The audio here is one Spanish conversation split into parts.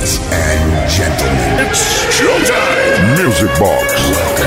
Ladies and gentlemen, it's showtime. Music Box.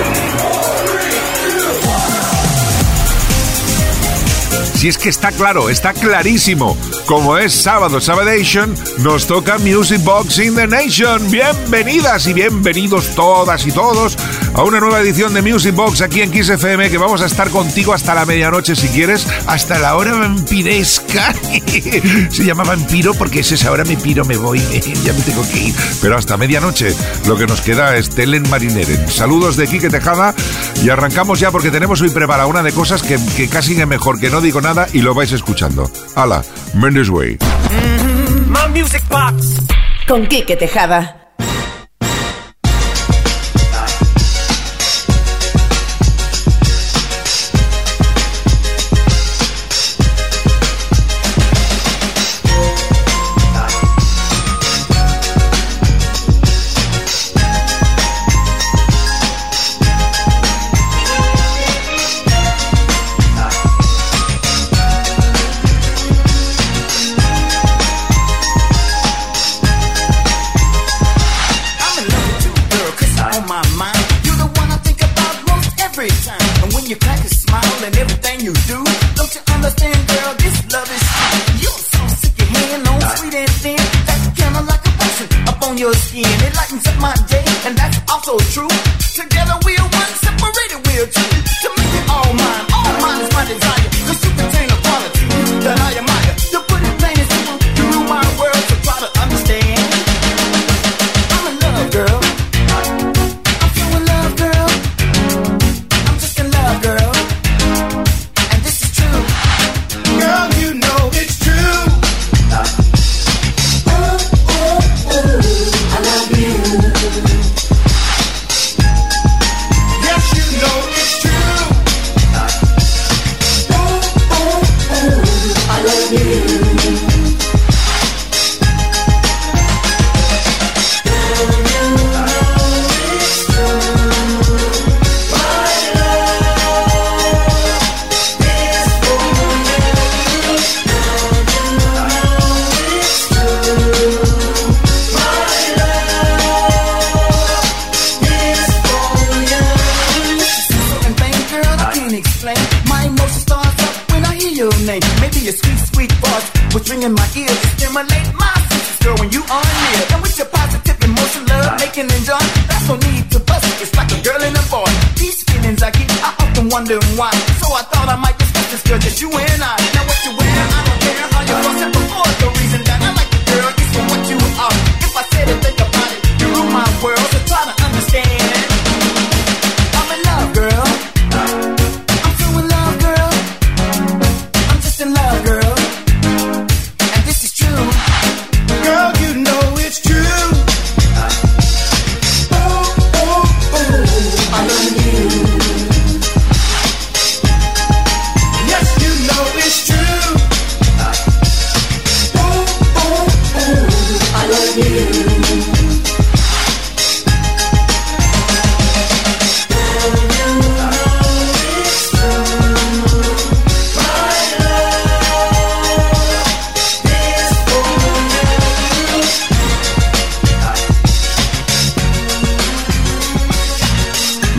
Si es que está claro, está clarísimo. Como es sábado, Sabadation, nos toca Music Box in the Nation. Bienvenidas y bienvenidos todas y todos a una nueva edición de Music Box aquí en Kiss FM que vamos a estar contigo hasta la medianoche si quieres, hasta la hora vampiresca. Se llama vampiro porque es esa hora me piro, me voy, ya me tengo que ir. Pero hasta medianoche lo que nos queda es Telen Marineren. Saludos de Quique Tejada y arrancamos ya porque tenemos hoy preparada una de cosas que, que casi es mejor que no digo nada y lo vais escuchando. Hala, Mendes Way. My music box. Con Quique Tejada.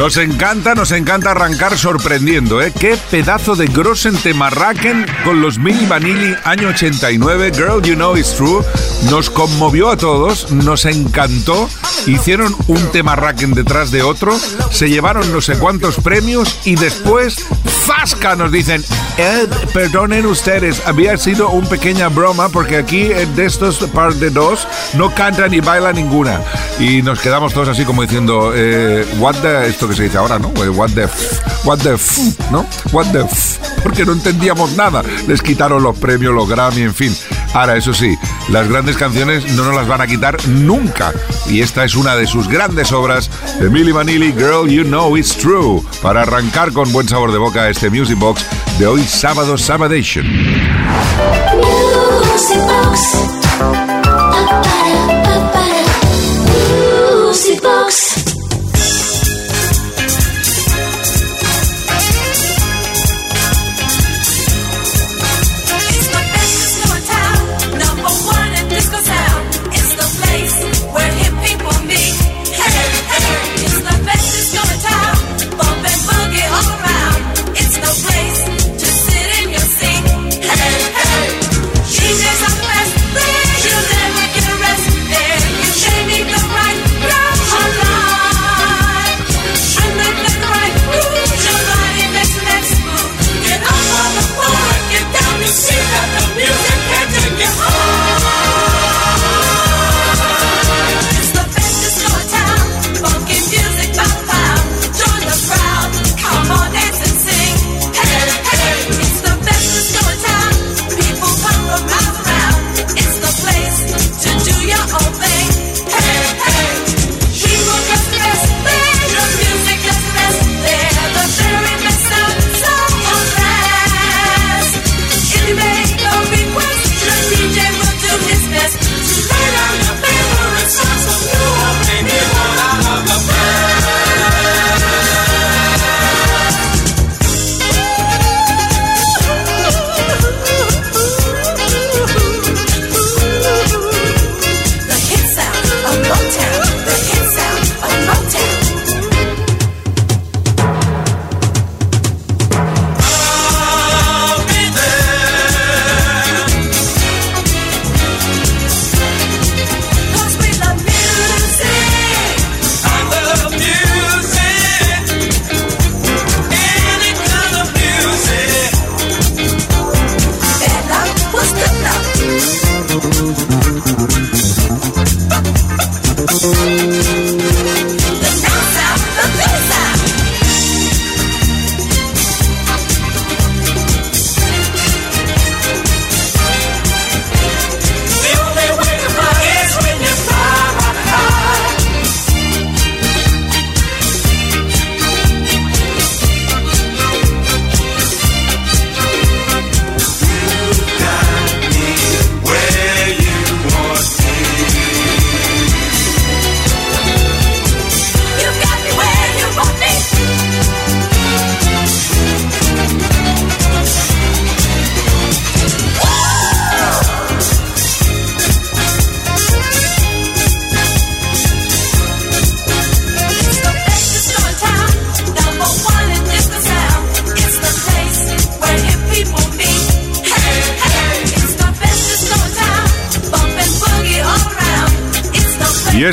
Nos encanta, nos encanta arrancar sorprendiendo, ¿eh? Qué pedazo de Grossen Temarraken con los Mini Vanilli año 89, Girl You Know It's True. Nos conmovió a todos, nos encantó. Hicieron un Temarraken detrás de otro, se llevaron no sé cuántos premios y después, ¡fasca! Nos dicen, "Eh, perdonen ustedes, había sido una pequeña broma porque aquí de estos par no canta ni baila ninguna. Y nos quedamos todos así como diciendo, eh, what the, esto que se dice ahora, ¿no? Eh, What the, f- what the, f- ¿no? What the, f- porque no entendíamos nada. Les quitaron los premios, los Grammy, en fin. Ahora, eso sí, las grandes canciones no nos las van a quitar nunca. Y esta es una de sus grandes obras, de Milli Vanilli, Girl You Know It's True, para arrancar con buen sabor de boca este Music Box de hoy sábado, Sabadation. Music Box.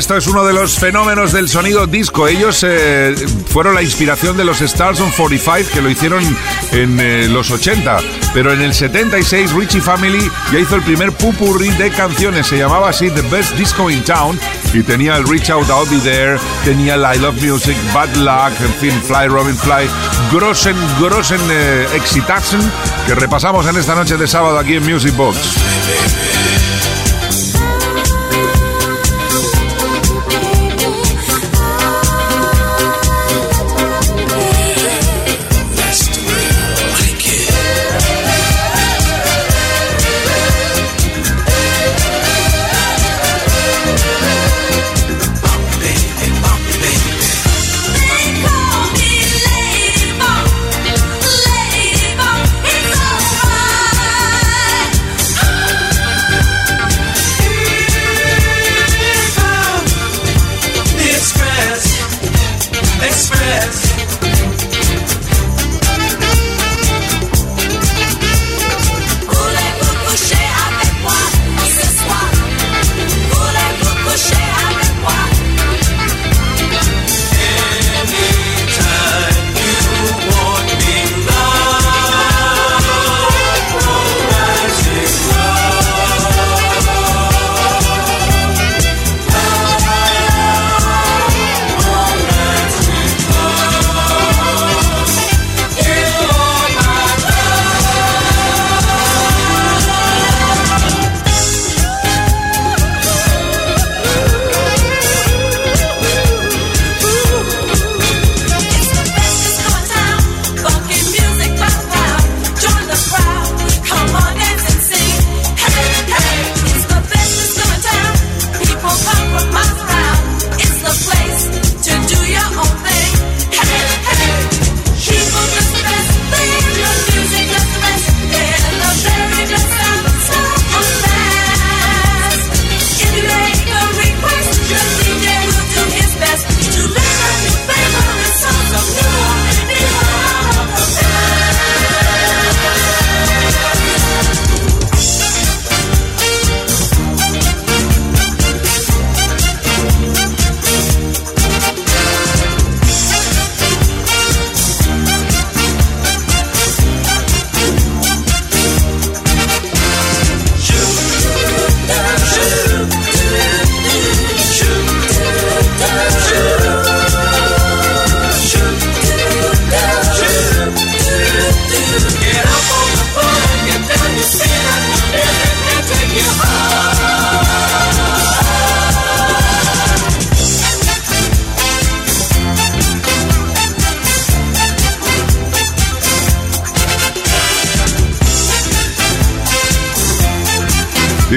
Esto es uno de los fenómenos del sonido disco. Ellos eh, fueron la inspiración de los Stars on 45 que lo hicieron en eh, los 80. Pero en el 76 Richie Family ya hizo el primer pupurri de canciones. Se llamaba así The Best Disco in Town. Y tenía el Reach Out, I'll Be There, tenía I Love Music, Bad Luck, en fin, Fly Robin Fly, Grossen, Grossen eh, que repasamos en esta noche de sábado aquí en Music Box.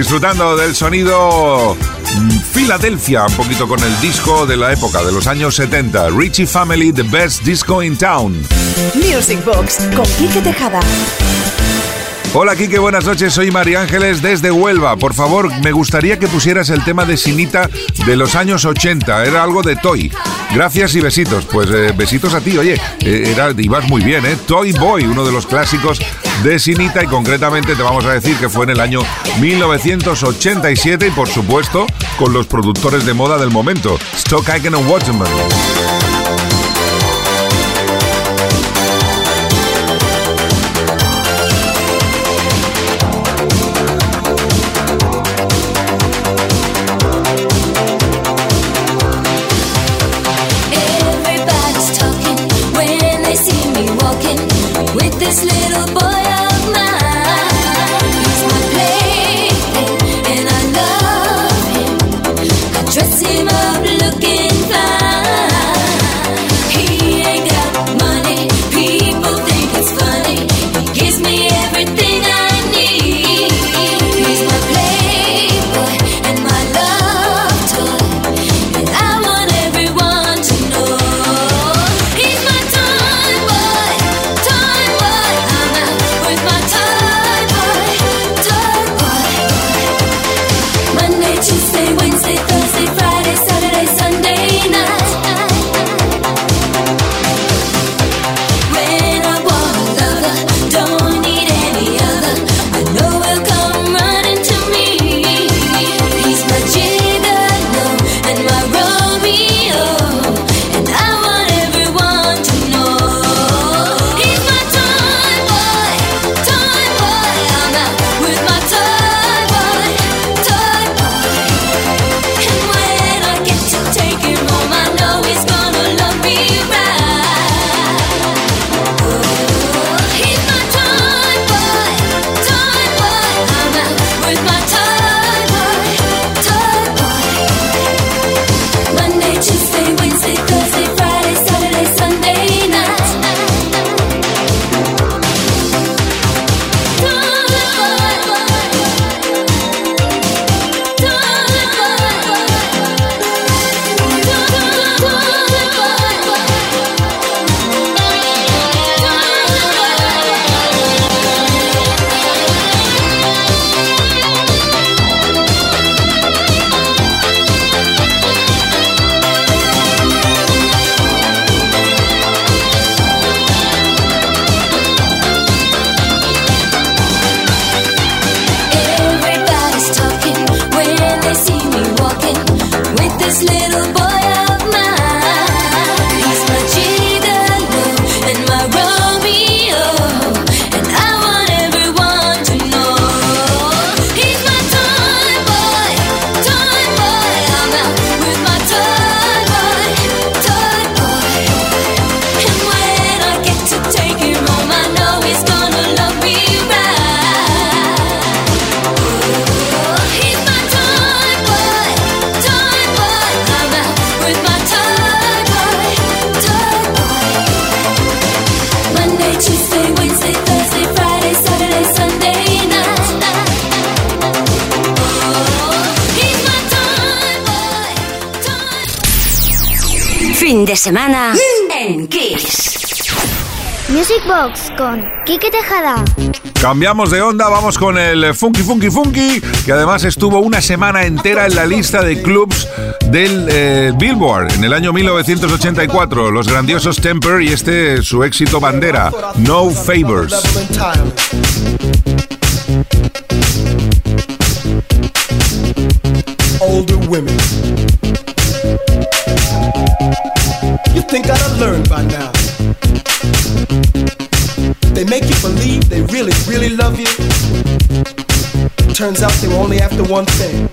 Disfrutando del sonido Filadelfia, un poquito con el disco de la época de los años 70. Richie Family, The Best Disco in Town. Music Box con Quique Tejada. Hola Kike, buenas noches, soy María Ángeles desde Huelva. Por favor, me gustaría que pusieras el tema de Sinita de los años 80, era algo de Toy. Gracias y besitos. Pues eh, besitos a ti, oye, eh, era, ibas muy bien, ¿eh? Toy Boy, uno de los clásicos de Sinita y concretamente te vamos a decir que fue en el año 1987 y por supuesto con los productors de moda del momento, Stock Aitken Waterman. this little boy. De semana en Kiss. Music Box con Kike Tejada. Cambiamos de onda, vamos con el Funky Funky Funky, que además estuvo una semana entera en la lista de clubs del eh, Billboard en el año 1984. Los grandiosos Temper y este su éxito bandera, No Favors. Older women. Think I'd have learned by now. They make you believe they really, really love you. Turns out they were only after one thing.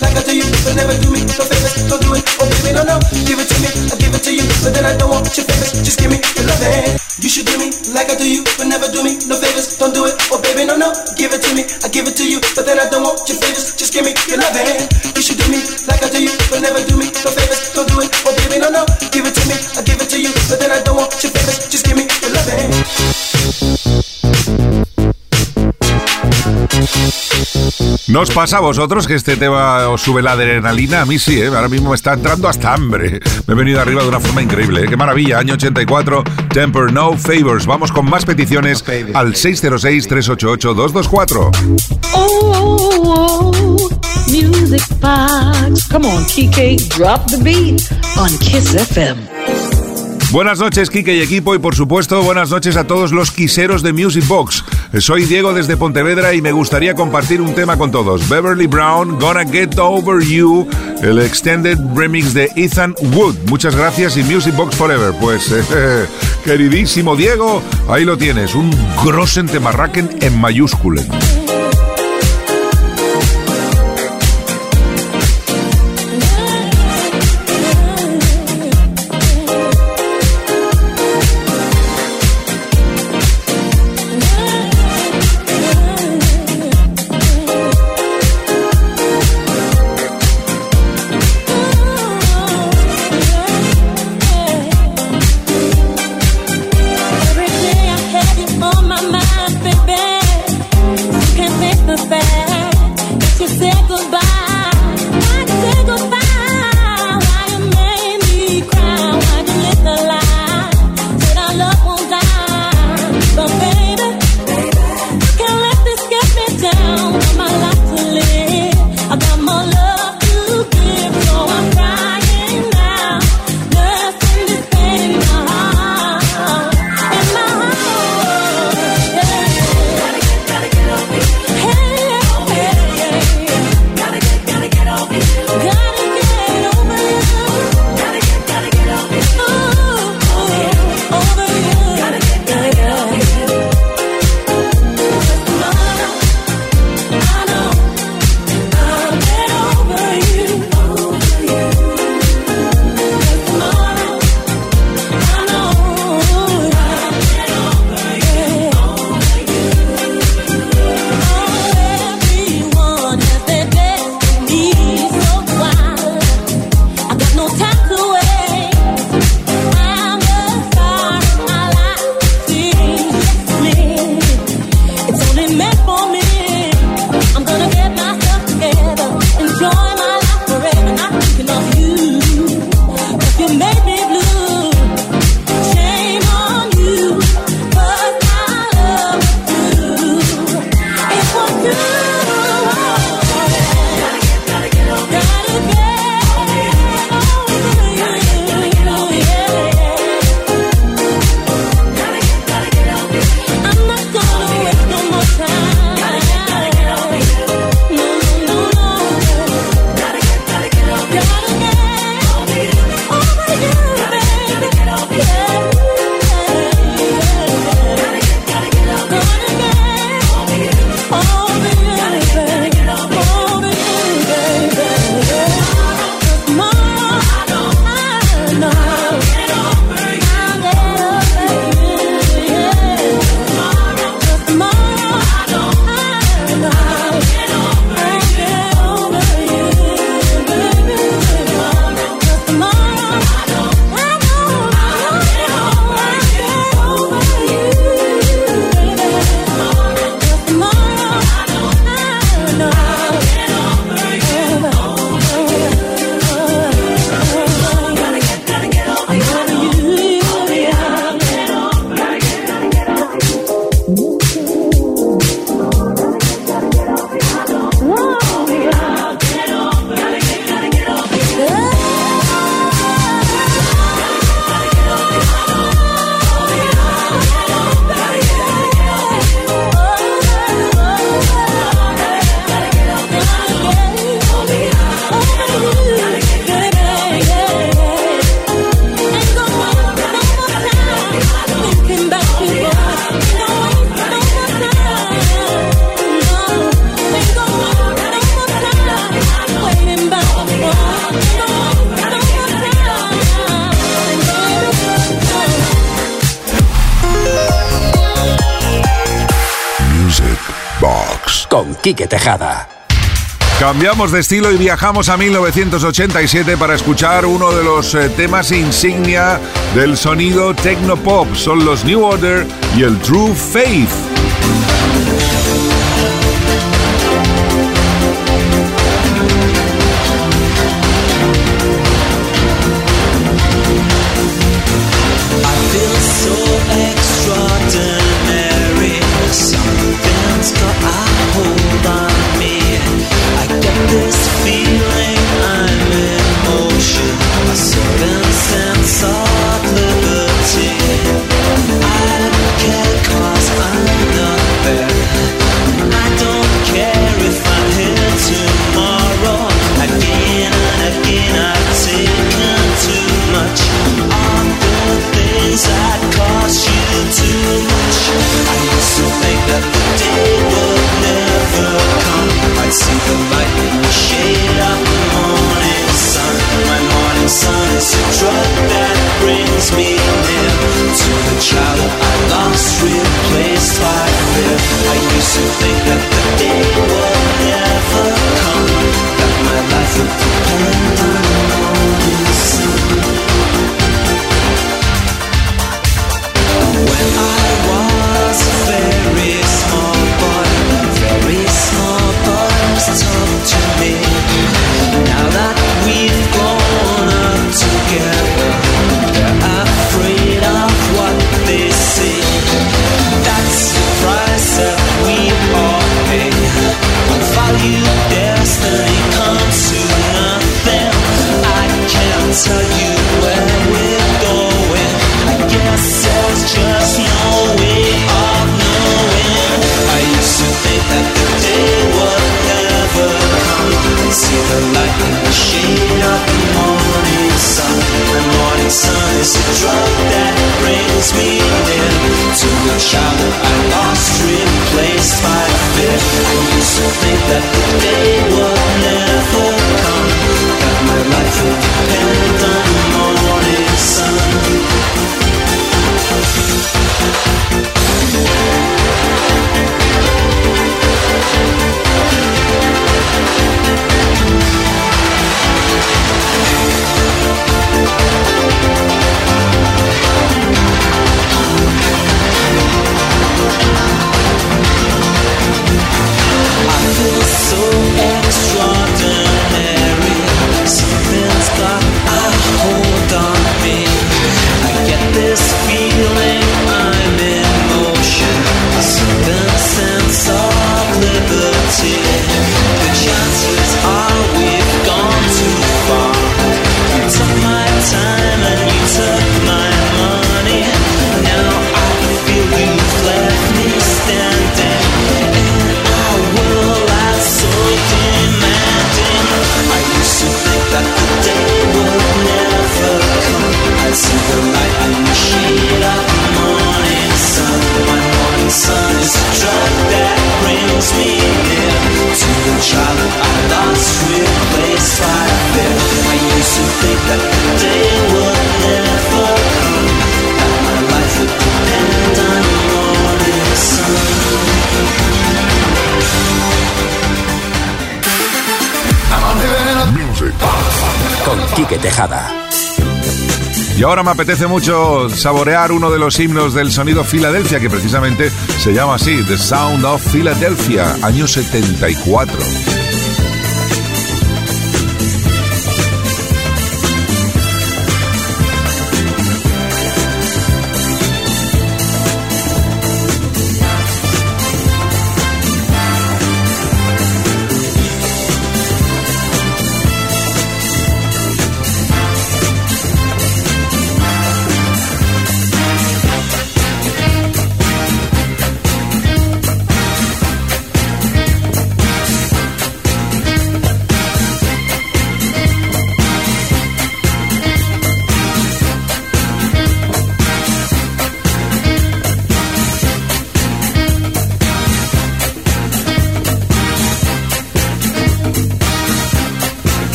Like I do you, but never do me no favors. Don't do it, oh baby, no, no. Give it to me, I give it to you, but then I don't want your favors. Just give me your love hand. You should do me like I do you, but never do me no favors. Don't do it, oh baby, no, no. Give it to me, I give it to you, but then I don't want your favors. Just give me your love hand. You should do me like I do you, but never do me ¿No os pasa a vosotros que este tema os sube la adrenalina? A mí sí, ¿eh? ahora mismo me está entrando hasta hambre. Me he venido arriba de una forma increíble. ¿eh? ¡Qué maravilla! Año 84, Temper No Favors. Vamos con más peticiones al 606-388-224. Oh, music box. Come on, Kike, drop the beat on Kiss FM. Buenas noches, Kike y equipo, y por supuesto, buenas noches a todos los quiseros de Music Box. Soy Diego desde Pontevedra y me gustaría compartir un tema con todos. Beverly Brown, Gonna Get Over You, el extended remix de Ethan Wood. Muchas gracias y Music Box Forever. Pues, queridísimo Diego, ahí lo tienes, un grosen temarraquen en mayúsculas. Quique Tejada. Cambiamos de estilo y viajamos a 1987 para escuchar uno de los eh, temas insignia del sonido techno pop. Son los New Order y el True Faith. con Tejada. Y ahora me apetece mucho saborear uno de los himnos del sonido Filadelfia, que precisamente se llama así, The Sound of Philadelphia, año 74.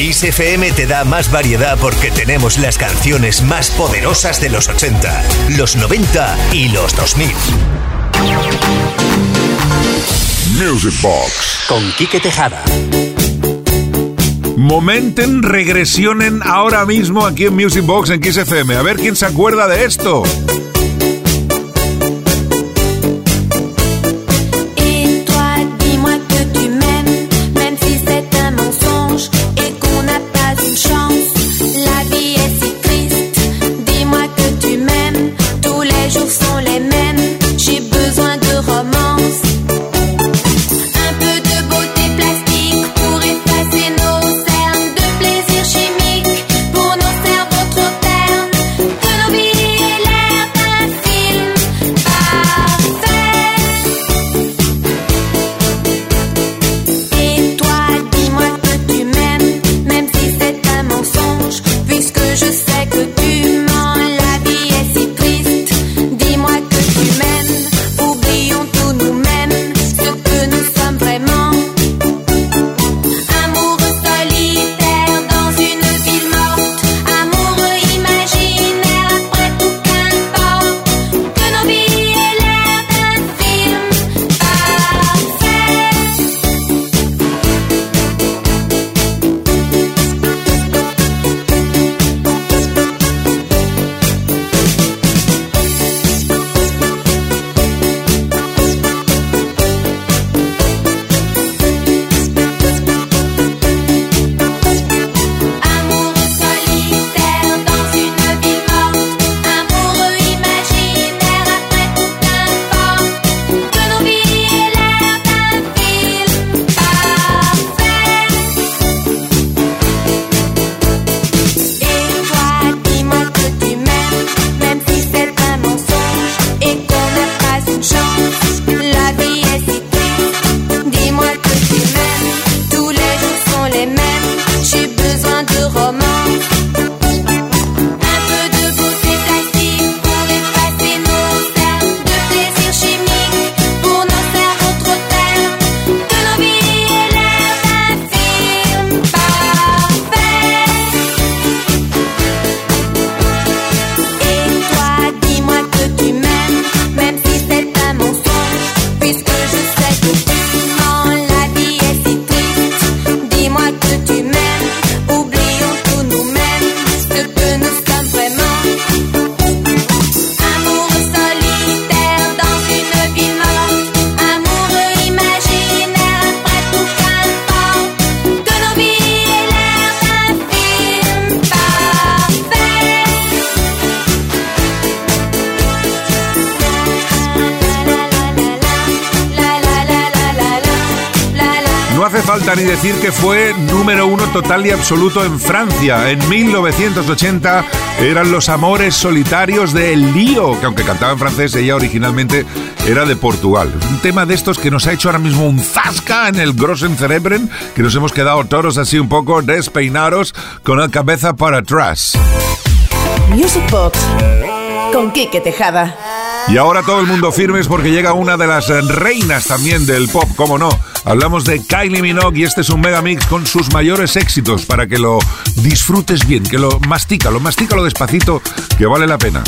FM te da más variedad porque tenemos las canciones más poderosas de los 80, los 90 y los 2000. Music Box con Quique Tejada. Momenten, regresionen ahora mismo aquí en Music Box en Kiss FM. A ver quién se acuerda de esto. Y absoluto en Francia. En 1980 eran los amores solitarios de El Lío, que aunque cantaba en francés, ella originalmente era de Portugal. Un tema de estos que nos ha hecho ahora mismo un zasca en el Grossen Cerebren, que nos hemos quedado todos así un poco despeinados con la cabeza para atrás. Music Box con Quique Tejada. Y ahora todo el mundo firmes porque llega una de las reinas también del pop, cómo no. Hablamos de Kylie Minogue y este es un mega mix con sus mayores éxitos para que lo disfrutes bien, que lo mastica, lo mastica lo despacito, que vale la pena.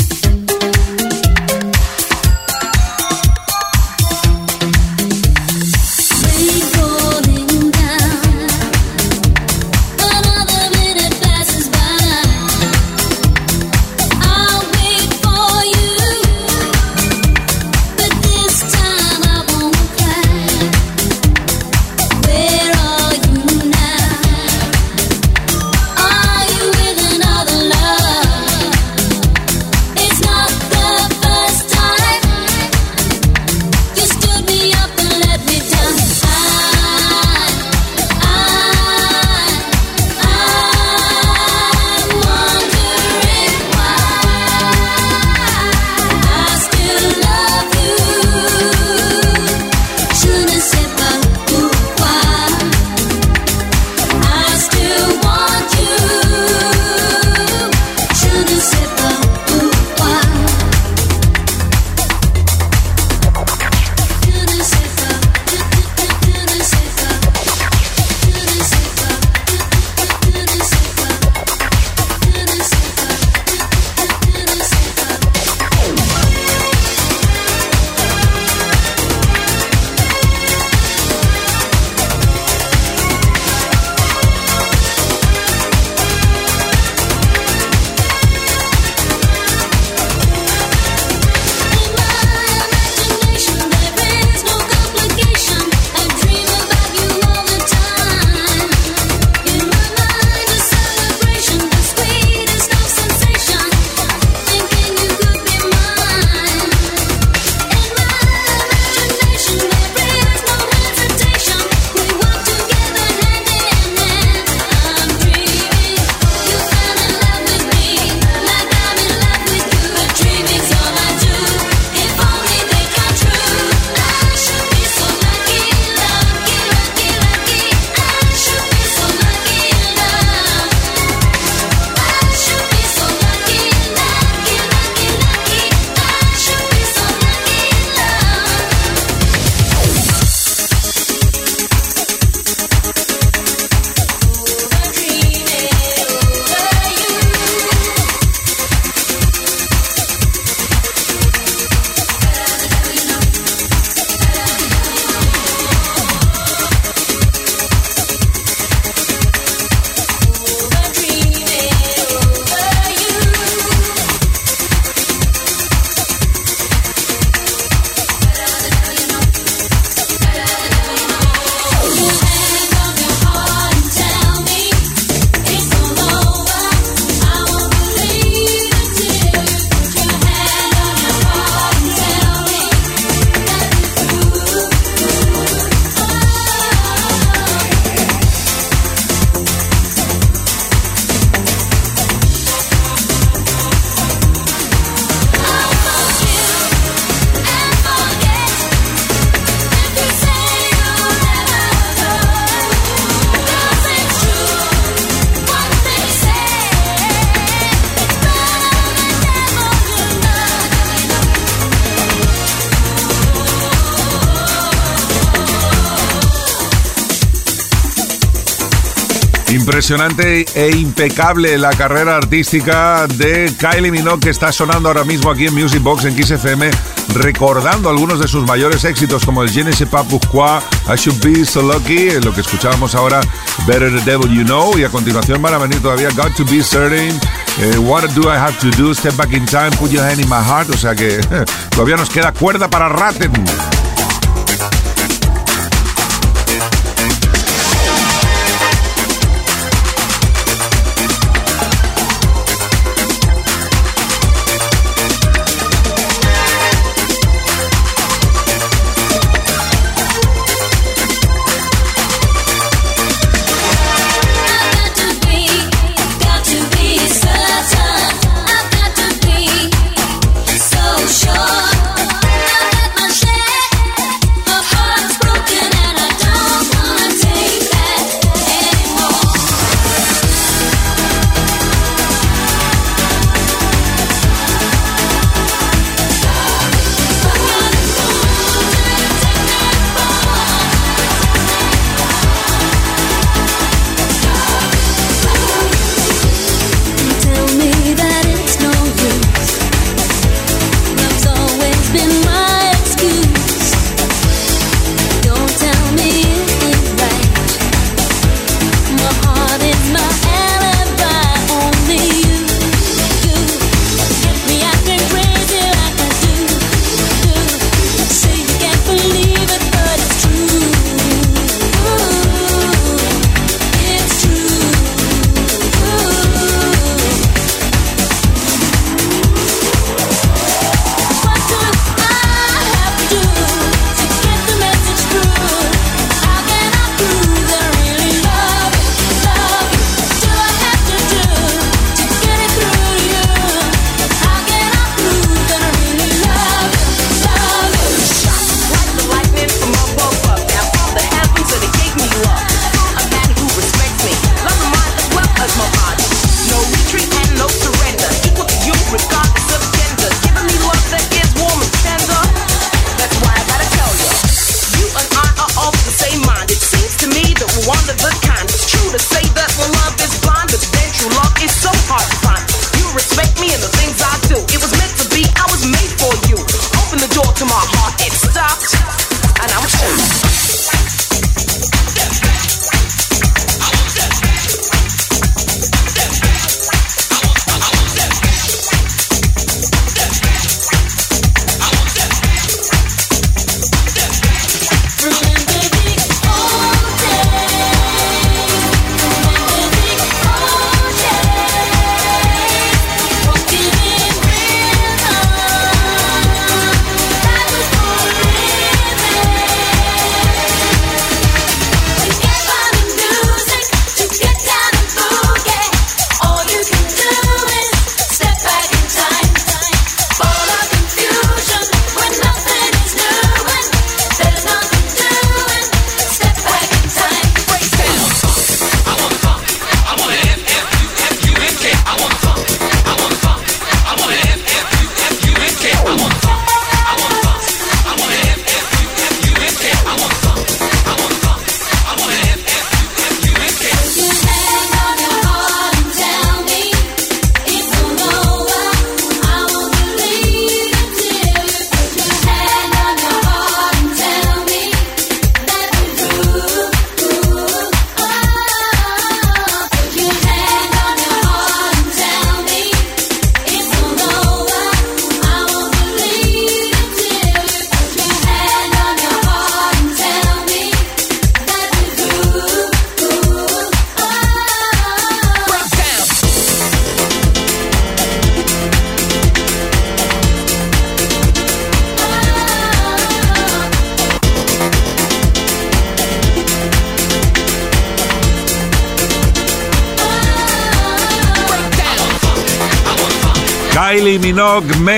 Impresionante e impecable la carrera artística de Kylie Minogue que está sonando ahora mismo aquí en Music Box en Kiss FM, recordando algunos de sus mayores éxitos como el Je ne I Should Be So Lucky, lo que escuchábamos ahora, Better the Devil You Know, y a continuación van a venir todavía Got to Be Certain, eh, What Do I Have to Do, Step Back in Time, Put Your Hand in My Heart, o sea que todavía nos queda cuerda para Ratten.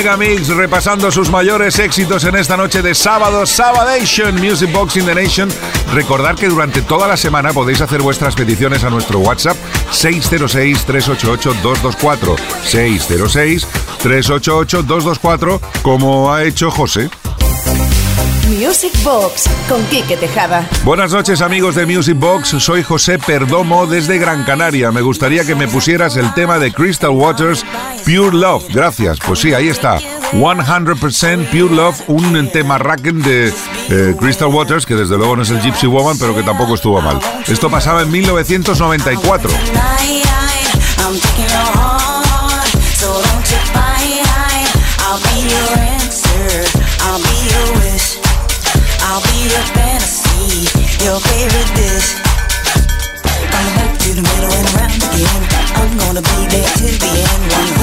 Megamix repasando sus mayores éxitos en esta noche de sábado, Sabadation Music Box in the Nation. Recordad que durante toda la semana podéis hacer vuestras peticiones a nuestro WhatsApp 606-388-224. 606-388-224, como ha hecho José. Music Box con Quique Tejada. Buenas noches amigos de Music Box, soy José Perdomo desde Gran Canaria. Me gustaría que me pusieras el tema de Crystal Waters, Pure Love. Gracias, pues sí, ahí está. 100% Pure Love, un tema racken de eh, Crystal Waters, que desde luego no es el Gypsy Woman, pero que tampoco estuvo mal. Esto pasaba en 1994. I'll be your fantasy, your favorite dish. From the back to the middle and around again. I'm gonna be there till the end, 100% pure love. From the back to the middle and around again. I'm gonna be there till the end,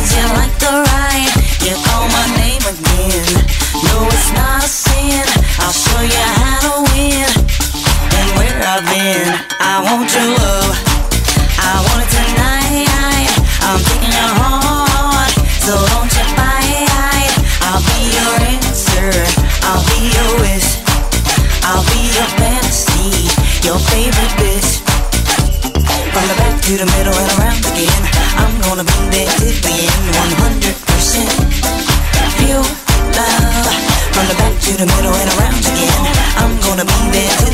your favorite bitch. From the back to the middle and around again. I'm gonna be there till the end, 100% pure love. From the back to the middle and around again. I'm gonna be there till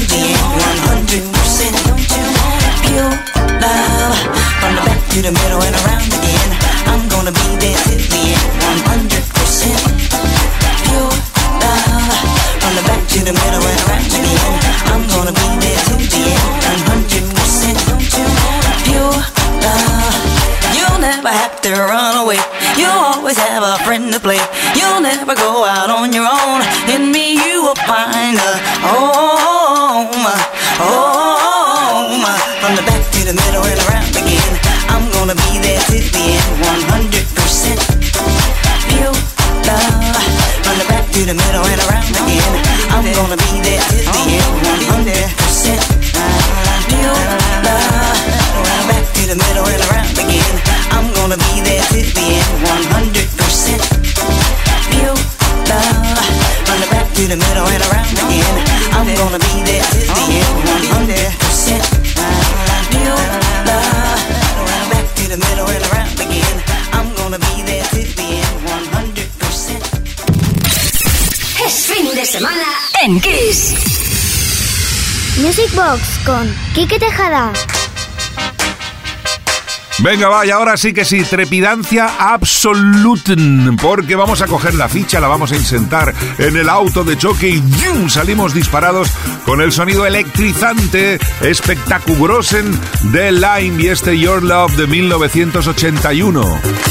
Con Quique Tejada. Venga, vaya, ahora sí que sí, trepidancia absoluta, porque vamos a coger la ficha, la vamos a insentar en el auto de choque y ¡yum! salimos disparados con el sonido electrizante, espectaculosen de Lime y este Your Love de 1981.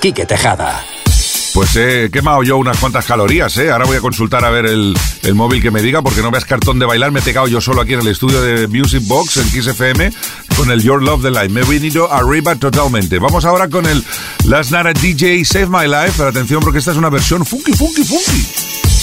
Quique Tejada. Pues he quemado yo unas cuantas calorías, ¿eh? Ahora voy a consultar a ver el, el, móvil que me diga, porque no veas cartón de bailar. Me he pegado yo solo aquí en el estudio de Music Box, en Kiss FM, con el Your Love the Life. Me he venido arriba totalmente. Vamos ahora con el Last Night DJ Save My Life. Pero atención, porque esta es una versión funky, funky, funky.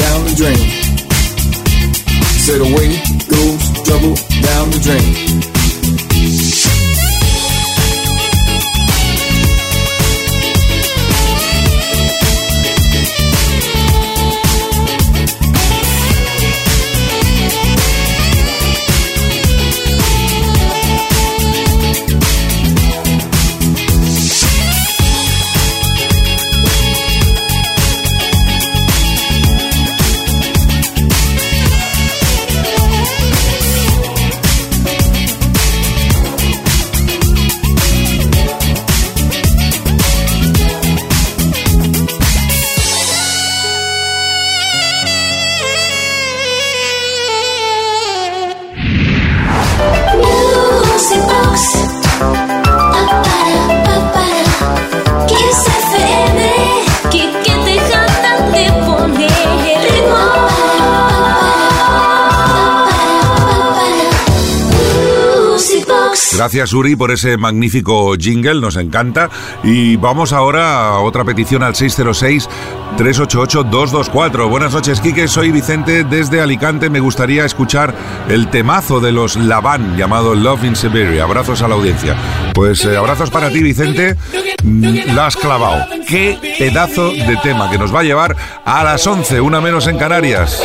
down the drain. Said away goes trouble down the drain. Gracias Uri por ese magnífico jingle, nos encanta. Y vamos ahora a otra petición al 606-388-224. Buenas noches Quique, soy Vicente desde Alicante. Me gustaría escuchar el temazo de los Laban llamado Love in Siberia. Abrazos a la audiencia. Pues eh, abrazos para ti Vicente, mm, la has clavado. Qué pedazo de tema que nos va a llevar a las 11, una menos en Canarias.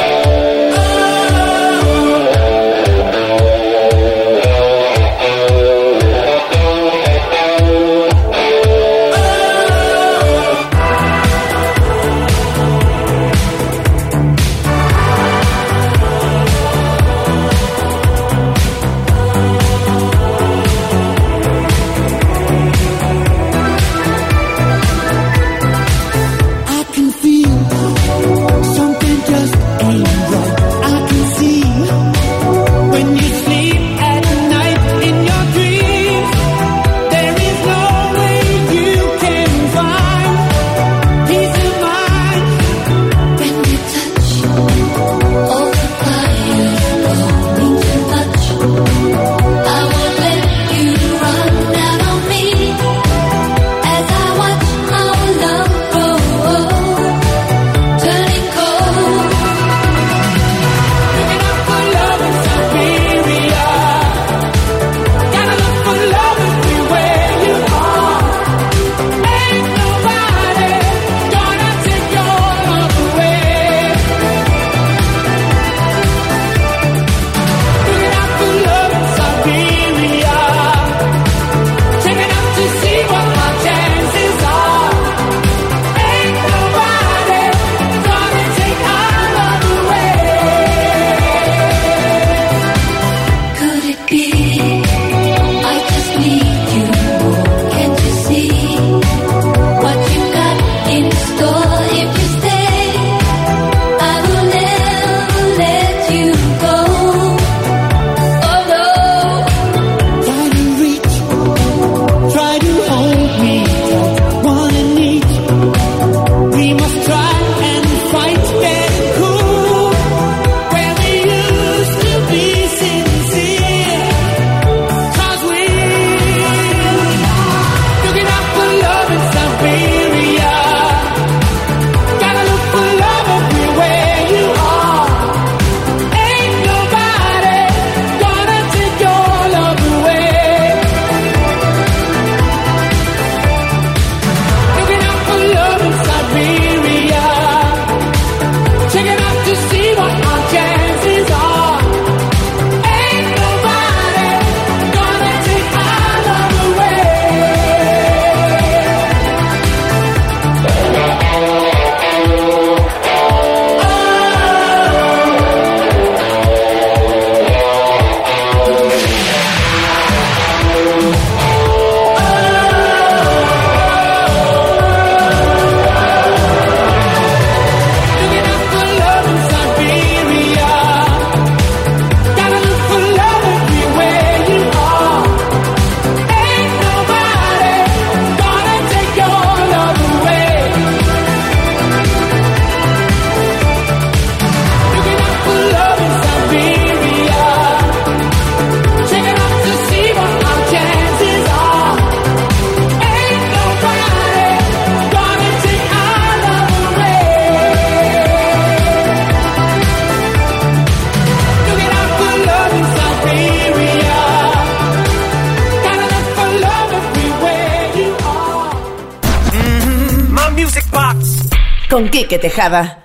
Con Quique Tejada.